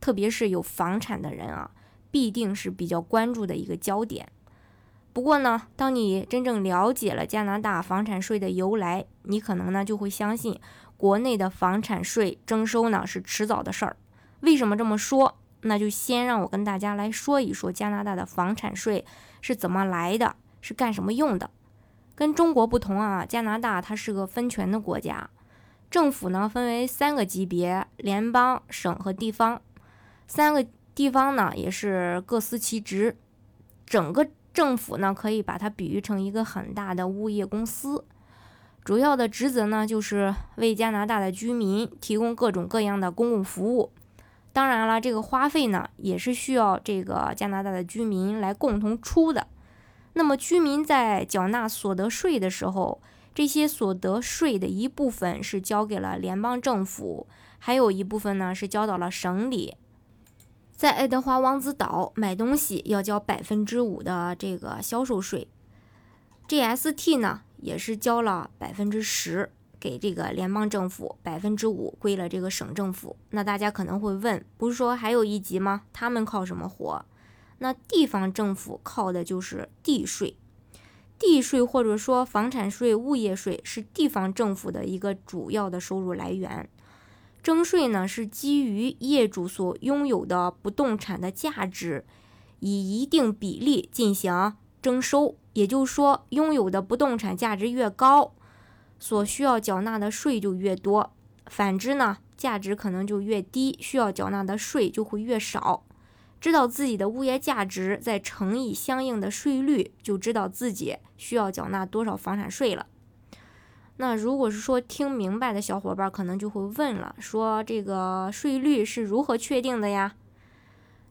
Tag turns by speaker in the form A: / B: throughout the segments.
A: 特别是有房产的人啊，必定是比较关注的一个焦点。不过呢，当你真正了解了加拿大房产税的由来，你可能呢就会相信，国内的房产税征收呢是迟早的事儿。为什么这么说？那就先让我跟大家来说一说加拿大的房产税是怎么来的，是干什么用的。跟中国不同啊，加拿大它是个分权的国家，政府呢分为三个级别：联邦、省和地方。三个地方呢，也是各司其职。整个政府呢，可以把它比喻成一个很大的物业公司，主要的职责呢，就是为加拿大的居民提供各种各样的公共服务。当然了，这个花费呢，也是需要这个加拿大的居民来共同出的。那么，居民在缴纳所得税的时候，这些所得税的一部分是交给了联邦政府，还有一部分呢是交到了省里。在爱德华王子岛买东西要交百分之五的这个销售税，GST 呢也是交了百分之十给这个联邦政府，百分之五归了这个省政府。那大家可能会问，不是说还有一级吗？他们靠什么活？那地方政府靠的就是地税，地税或者说房产税、物业税是地方政府的一个主要的收入来源。征税呢是基于业主所拥有的不动产的价值，以一定比例进行征收。也就是说，拥有的不动产价值越高，所需要缴纳的税就越多；反之呢，价值可能就越低，需要缴纳的税就会越少。知道自己的物业价值，再乘以相应的税率，就知道自己需要缴纳多少房产税了。那如果是说听明白的小伙伴，可能就会问了：说这个税率是如何确定的呀？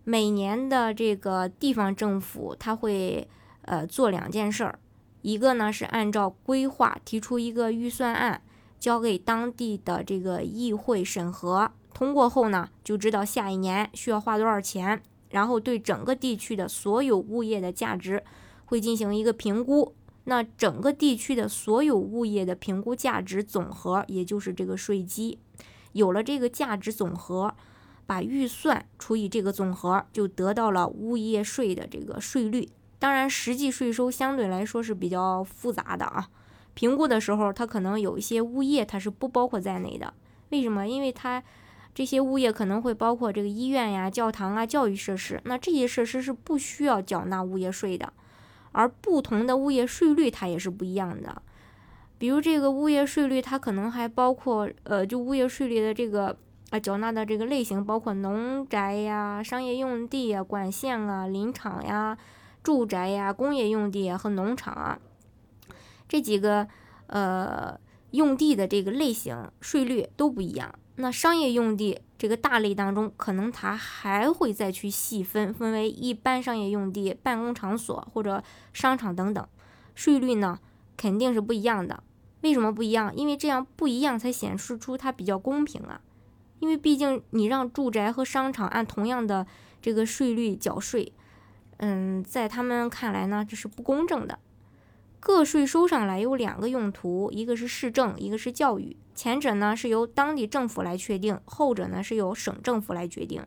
A: 每年的这个地方政府，他会呃做两件事儿，一个呢是按照规划提出一个预算案，交给当地的这个议会审核，通过后呢，就知道下一年需要花多少钱，然后对整个地区的所有物业的价值会进行一个评估。那整个地区的所有物业的评估价值总和，也就是这个税基，有了这个价值总和，把预算除以这个总和，就得到了物业税的这个税率。当然，实际税收相对来说是比较复杂的啊。评估的时候，它可能有一些物业它是不包括在内的。为什么？因为它这些物业可能会包括这个医院呀、教堂啊、教育设施，那这些设施是不需要缴纳物业税的。而不同的物业税率它也是不一样的，比如这个物业税率它可能还包括，呃，就物业税率的这个啊缴纳的这个类型包括农宅呀、商业用地呀、管线啊、林场呀、住宅呀、工业用地和农场啊这几个呃用地的这个类型税率都不一样。那商业用地这个大类当中，可能它还会再去细分，分为一般商业用地、办公场所或者商场等等，税率呢肯定是不一样的。为什么不一样？因为这样不一样才显示出它比较公平啊。因为毕竟你让住宅和商场按同样的这个税率缴税，嗯，在他们看来呢，这是不公正的。个税收上来有两个用途，一个是市政，一个是教育。前者呢是由当地政府来确定，后者呢是由省政府来决定。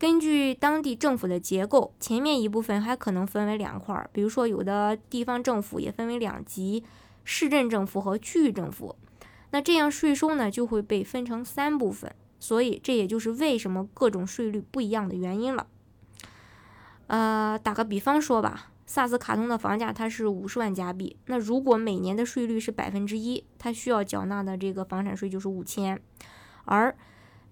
A: 根据当地政府的结构，前面一部分还可能分为两块儿，比如说有的地方政府也分为两级：市镇政府和区域政府。那这样税收呢就会被分成三部分，所以这也就是为什么各种税率不一样的原因了。呃，打个比方说吧。萨斯卡通的房价它是五十万加币，那如果每年的税率是百分之一，它需要缴纳的这个房产税就是五千。而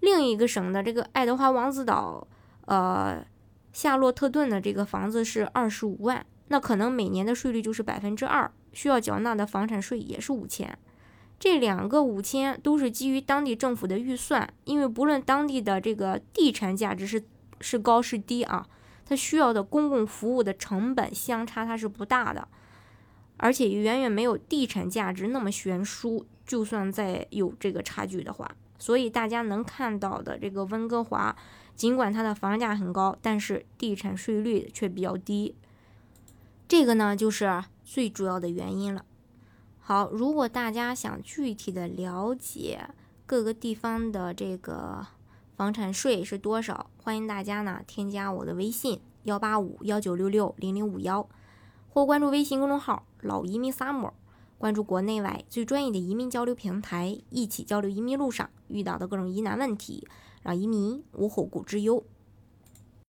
A: 另一个省的这个爱德华王子岛，呃，夏洛特顿的这个房子是二十五万，那可能每年的税率就是百分之二，需要缴纳的房产税也是五千。这两个五千都是基于当地政府的预算，因为不论当地的这个地产价值是是高是低啊，它需要的公共服务的成本相差它是不大的，而且远远没有地产价值那么悬殊。就算再有这个差距的话，所以大家能看到的这个温哥华，尽管它的房价很高，但是地产税率却比较低。这个呢，就是最主要的原因了。好，如果大家想具体的了解各个地方的这个房产税是多少，欢迎大家呢添加我的微信幺八五幺九六六零零五幺，或关注微信公众号“老移民 summer”。关注国内外最专业的移民交流平台，一起交流移民路上遇到的各种疑难问题，让移民无后顾之忧。